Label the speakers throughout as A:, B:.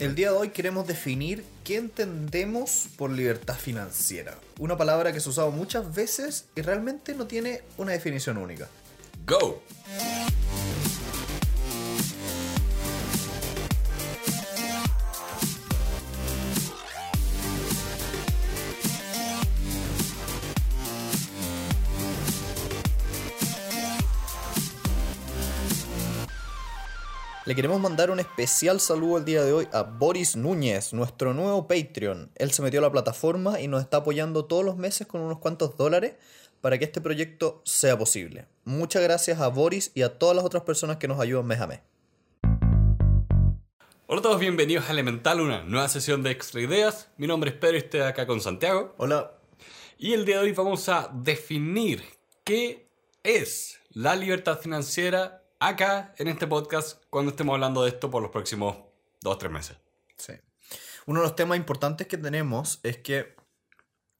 A: El día de hoy queremos definir qué entendemos por libertad financiera. Una palabra que se ha usado muchas veces y realmente no tiene una definición única.
B: ¡Go!
A: Le queremos mandar un especial saludo el día de hoy a Boris Núñez, nuestro nuevo Patreon. Él se metió a la plataforma y nos está apoyando todos los meses con unos cuantos dólares para que este proyecto sea posible. Muchas gracias a Boris y a todas las otras personas que nos ayudan mes a mes.
B: Hola a todos, bienvenidos a Elemental, una nueva sesión de Extra Ideas. Mi nombre es Pedro y estoy acá con Santiago.
A: Hola.
B: Y el día de hoy vamos a definir qué es la libertad financiera acá en este podcast cuando estemos hablando de esto por los próximos dos o tres meses.
A: Sí. Uno de los temas importantes que tenemos es que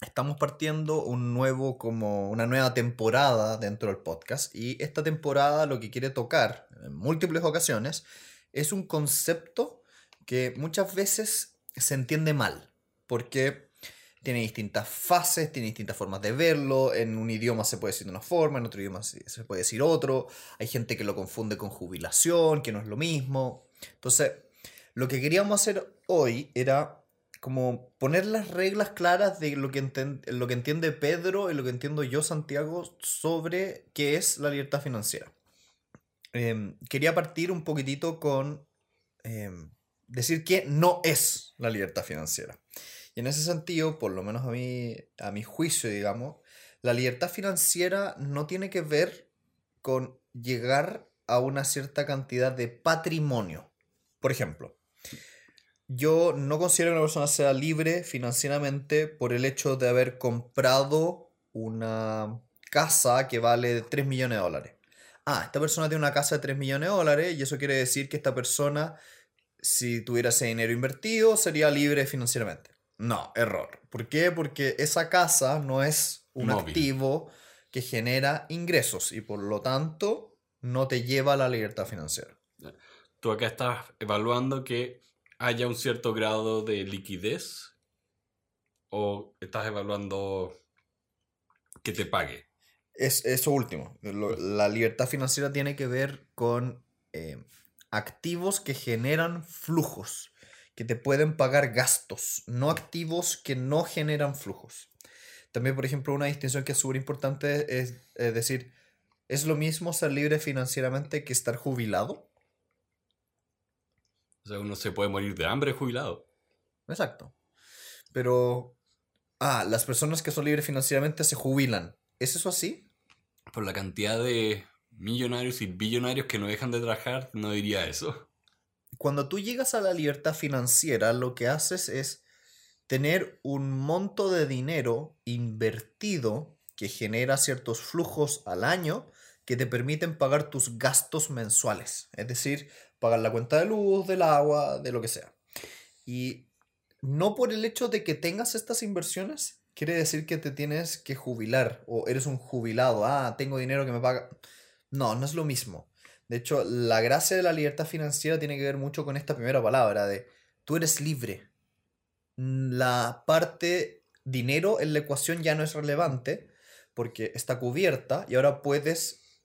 A: estamos partiendo un nuevo, como una nueva temporada dentro del podcast y esta temporada lo que quiere tocar en múltiples ocasiones es un concepto que muchas veces se entiende mal porque tiene distintas fases, tiene distintas formas de verlo, en un idioma se puede decir de una forma, en otro idioma se puede decir otro, hay gente que lo confunde con jubilación, que no es lo mismo. Entonces, lo que queríamos hacer hoy era como poner las reglas claras de lo que, lo que entiende Pedro y lo que entiendo yo, Santiago, sobre qué es la libertad financiera. Em, quería partir un poquitito con em, decir qué no es la libertad financiera. En ese sentido, por lo menos a mi, a mi juicio, digamos, la libertad financiera no tiene que ver con llegar a una cierta cantidad de patrimonio. Por ejemplo, yo no considero que una persona sea libre financieramente por el hecho de haber comprado una casa que vale 3 millones de dólares. Ah, esta persona tiene una casa de 3 millones de dólares y eso quiere decir que esta persona, si tuviera ese dinero invertido, sería libre financieramente. No, error. ¿Por qué? Porque esa casa no es un activo que genera ingresos y por lo tanto no te lleva a la libertad financiera.
B: Tú acá estás evaluando que haya un cierto grado de liquidez o estás evaluando que te pague.
A: Es eso último. la libertad financiera tiene que ver con eh, activos que generan flujos que te pueden pagar gastos, no activos que no generan flujos. También, por ejemplo, una distinción que es súper importante es, decir, ¿es lo mismo ser libre financieramente que estar jubilado?
B: O sea, uno se puede morir de hambre jubilado.
A: Exacto. Pero, ah, las personas que son libres financieramente se jubilan. ¿Es eso así?
B: Por la cantidad de millonarios y billonarios que no dejan de trabajar, no diría eso
A: cuando tú llegas a la libertad financiera, lo que haces es tener un monto de dinero invertido que genera ciertos flujos al año que te permiten pagar tus gastos mensuales. Es decir, pagar la cuenta de luz, del agua, de lo que sea. Y no por el hecho de que tengas estas inversiones, quiere decir que te tienes que jubilar o eres un jubilado. Ah, tengo dinero que me paga. No, no es lo mismo. De hecho, la gracia de la libertad financiera tiene que ver mucho con esta primera palabra de tú eres libre. La parte dinero en la ecuación ya no es relevante porque está cubierta y ahora puedes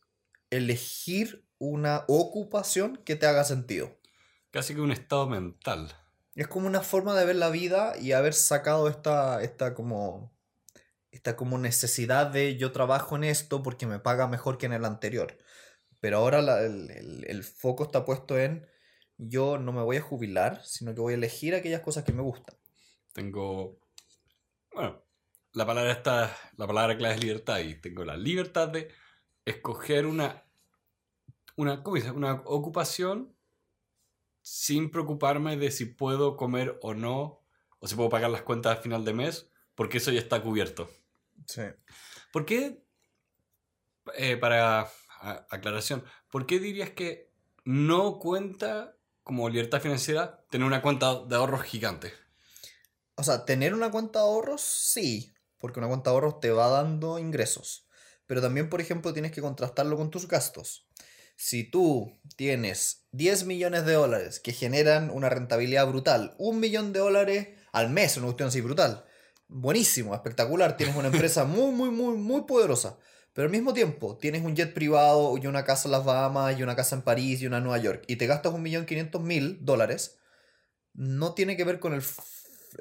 A: elegir una ocupación que te haga sentido.
B: Casi que un estado mental.
A: Es como una forma de ver la vida y haber sacado esta, esta como esta como necesidad de yo trabajo en esto porque me paga mejor que en el anterior. Pero ahora el, foco está puesto en yo no me voy a jubilar, sino que voy a elegir aquellas cosas que me gustan.
B: Tengo, bueno, la palabra está, la palabra clave es libertad y tengo la libertad de escoger una, una, ¿cómo dice? Una ocupación sin preocuparme de si puedo comer o no, o si puedo pagar las cuentas al final de mes, porque eso ya está cubierto.
A: Sí.
B: ¿Por qué, eh, para aclaración, ¿por qué dirías que no cuenta como libertad financiera tener una cuenta de ahorros gigante?
A: O sea, tener una cuenta de ahorros, sí, porque una cuenta de ahorros te va dando ingresos. Pero también, por ejemplo, tienes que contrastarlo con tus gastos. Si tú tienes 10 millones de dólares que generan una rentabilidad brutal, un millón de dólares al mes, una cuestión así brutal, buenísimo, espectacular, tienes una empresa muy, muy, muy, muy poderosa. Pero al mismo tiempo, tienes un jet privado y una casa en las Bahamas y una casa en París y una en Nueva York y te gastas un millón quinientos mil dólares, no tiene que ver con el,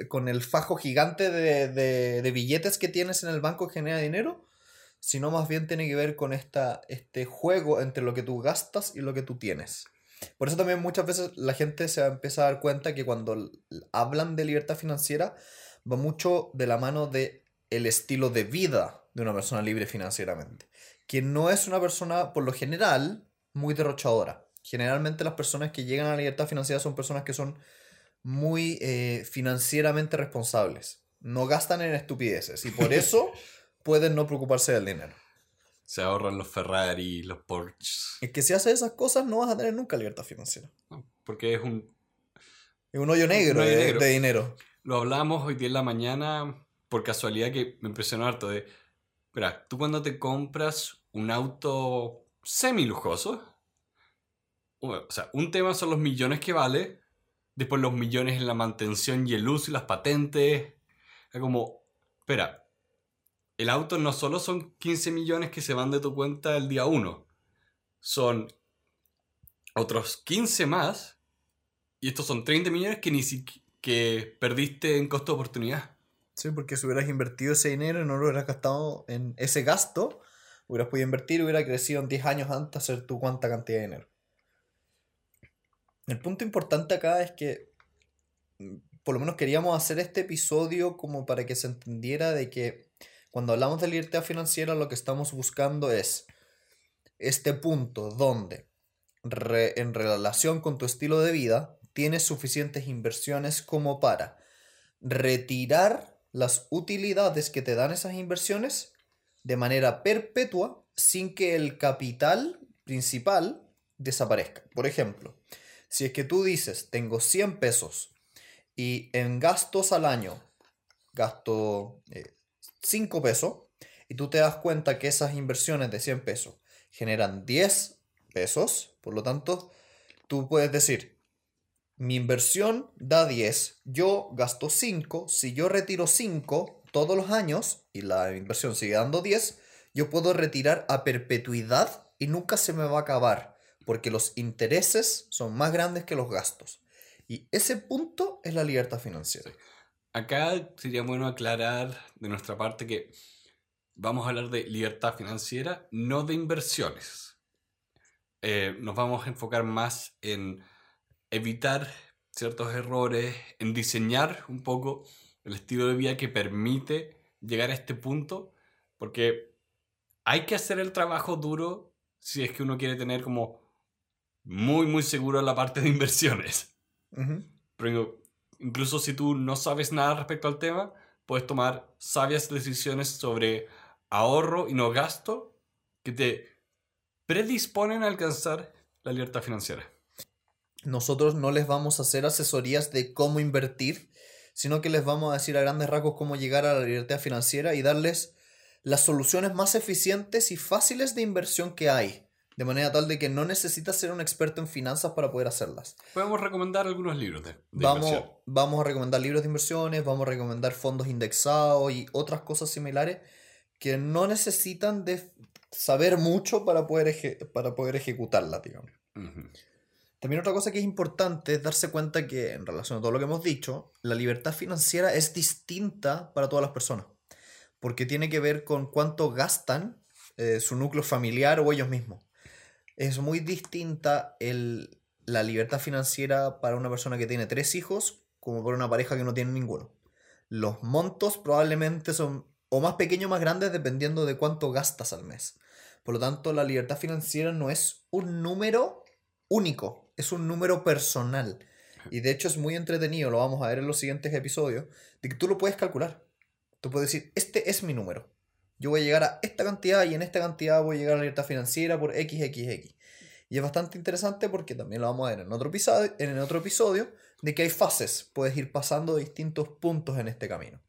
A: con el fajo gigante de, de- billetes que tienes en el banco que genera dinero, sino más bien tiene que ver con esta, este juego entre lo que tú gastas y lo que tú tienes. Por eso también muchas veces la gente se va a dar cuenta que cuando hablan de libertad financiera va mucho de la mano de el estilo de vida de una persona libre financieramente, que no es una persona por lo general muy derrochadora. Generalmente las personas que llegan a la libertad financiera son personas que son muy eh, financieramente responsables. No gastan en estupideces y por eso pueden no preocuparse del dinero.
B: Se ahorran los Ferrari, los Porsche.
A: Es que si haces esas cosas no vas a tener nunca libertad financiera.
B: Porque es un.
A: Es un hoyo negro,
B: hoyo
A: de,
B: negro.
A: de dinero.
B: Lo hablamos hoy día en la mañana por casualidad que me impresionó harto de. Mira, tú cuando te compras un auto semi lujoso, o sea, un tema son los millones que vale, después los millones en la mantención y el uso y las patentes. Es como, espera, el auto no solo son 15 millones que se van de tu cuenta el día 1, son otros 15 más, y estos son 30 millones que ni siquiera que perdiste en costo de oportunidad.
A: Sí, porque si hubieras invertido ese dinero y no lo hubieras gastado en ese gasto, hubieras podido invertir hubiera crecido en 10 años antes hacer tu cuánta cantidad de dinero. El punto importante acá es que mm, por lo menos queríamos hacer este episodio como para que se entendiera de que cuando hablamos de libertad financiera lo que estamos buscando es este punto donde re- en relación con tu estilo de vida tienes suficientes inversiones como para retirar las utilidades que te dan esas inversiones de manera perpetua sin que el capital principal desaparezca. Por ejemplo, si es que tú dices, tengo 100 pesos y en gastos al año gasto eh, 5 pesos y tú te das cuenta que esas inversiones de 100 pesos generan 10 pesos, por lo tanto, tú puedes decir, mi inversión da 10, yo gasto 5, si yo retiro 5 todos los años y la inversión sigue dando 10, yo puedo retirar a perpetuidad y nunca se me va a acabar, porque los intereses son más grandes que los gastos. Y ese punto es la libertad financiera.
B: Acá sería bueno aclarar de nuestra parte que vamos a hablar de libertad financiera, no de inversiones. Eh, nos vamos a enfocar más en evitar ciertos errores, en diseñar un poco el estilo de vida que permite llegar a este punto, porque hay que hacer el trabajo duro si es que uno quiere tener como muy, muy seguro la parte de inversiones. Pero incluso si tú no sabes nada respecto al tema, puedes tomar sabias decisiones sobre ahorro y no gasto que te predisponen a alcanzar la libertad financiera.
A: Nosotros no les vamos a hacer asesorías de cómo invertir, sino que les vamos a decir a grandes rasgos cómo llegar a la libertad financiera y darles las soluciones más eficientes y fáciles de inversión que hay, de manera tal de que no necesitas ser un experto en finanzas para poder hacerlas.
B: Podemos recomendar algunos libros de, de
A: Vamos,
B: inversión.
A: vamos a recomendar libros de inversiones, vamos a recomendar fondos indexados y otras cosas similares que no necesitan de saber mucho para poder, eje- para poder ejecutarla, digamos.
B: Ujú.
A: También otra cosa que es importante es darse cuenta que en relación a todo lo que hemos dicho, la libertad financiera es distinta para todas las personas, porque tiene que ver con cuánto gastan eh, su núcleo familiar o ellos mismos. Es muy distinta la libertad financiera para una persona que tiene tres hijos como para una pareja que no tiene ninguno. Los montos probablemente son o más pequeños o más grandes dependiendo de cuánto gastas al mes. Por lo tanto, la libertad financiera no es un número único, es un número personal. Y de hecho es muy entretenido, lo vamos a ver en los siguientes episodios, de que tú lo puedes calcular. Tú puedes decir, este es mi número. Yo voy a llegar a esta cantidad y en esta cantidad voy a llegar a la libertad financiera por XXX. Y es bastante interesante porque también lo vamos a ver en otro episodio, en otro episodio de que hay fases, puedes ir pasando distintos puntos en este camino.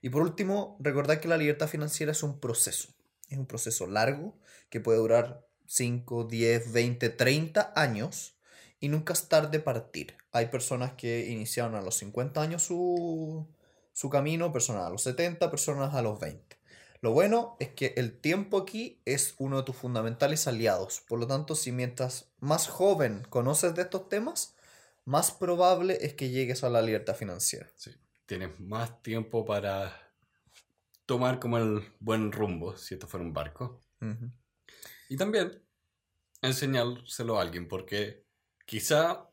A: Y por último, recordar que la libertad financiera es un proceso. Es un proceso largo que puede durar 5, 10, 20, 30 años y nunca es tarde partir. Hay personas que iniciaron a los 50 años su, su camino, personas a los 70, personas a los 20. Lo bueno es que el tiempo aquí es uno de tus fundamentales aliados. Por lo tanto, si mientras más joven conoces de estos temas, más probable es que llegues a la libertad financiera.
B: Sí. Tienes más tiempo para tomar como el buen rumbo, si esto fuera un barco. Y también enseñárselo a alguien, porque quizá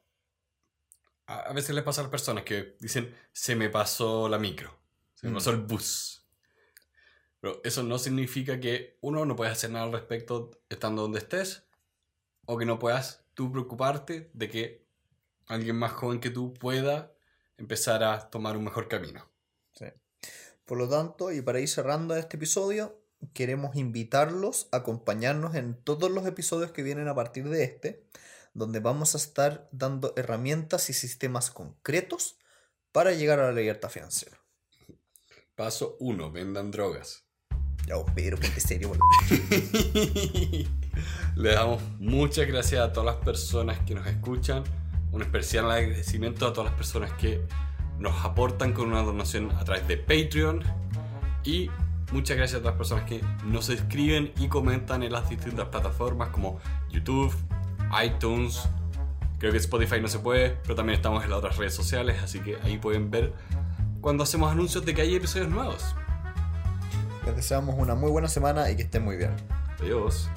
B: a veces les pasa a las personas que dicen, se me pasó la micro, se me
A: Mm.
B: pasó el bus. Pero eso no significa que uno no puedes hacer nada al respecto estando donde estés, o que no puedas tú preocuparte de que alguien más joven que tú pueda empezar a tomar un mejor camino.
A: Sí. Por lo tanto, y para ir cerrando este episodio, queremos invitarlos a acompañarnos en todos los episodios que vienen a partir de este, donde vamos a estar dando herramientas y sistemas concretos para llegar a la libertad financiera.
B: Paso 1, vendan drogas.
A: Ya, vos, Pedro, ponte serio.
B: Le damos muchas gracias a todas las personas que nos escuchan. Un especial agradecimiento a todas las personas que nos aportan con una donación a través de Patreon. Y muchas gracias a todas las personas que nos escriben y comentan en las distintas plataformas como YouTube, iTunes. Creo que Spotify no se puede, pero también estamos en las otras redes sociales, así que ahí pueden ver cuando hacemos anuncios de que hay episodios nuevos.
A: Les deseamos una muy buena semana y que estén muy bien.
B: Adiós.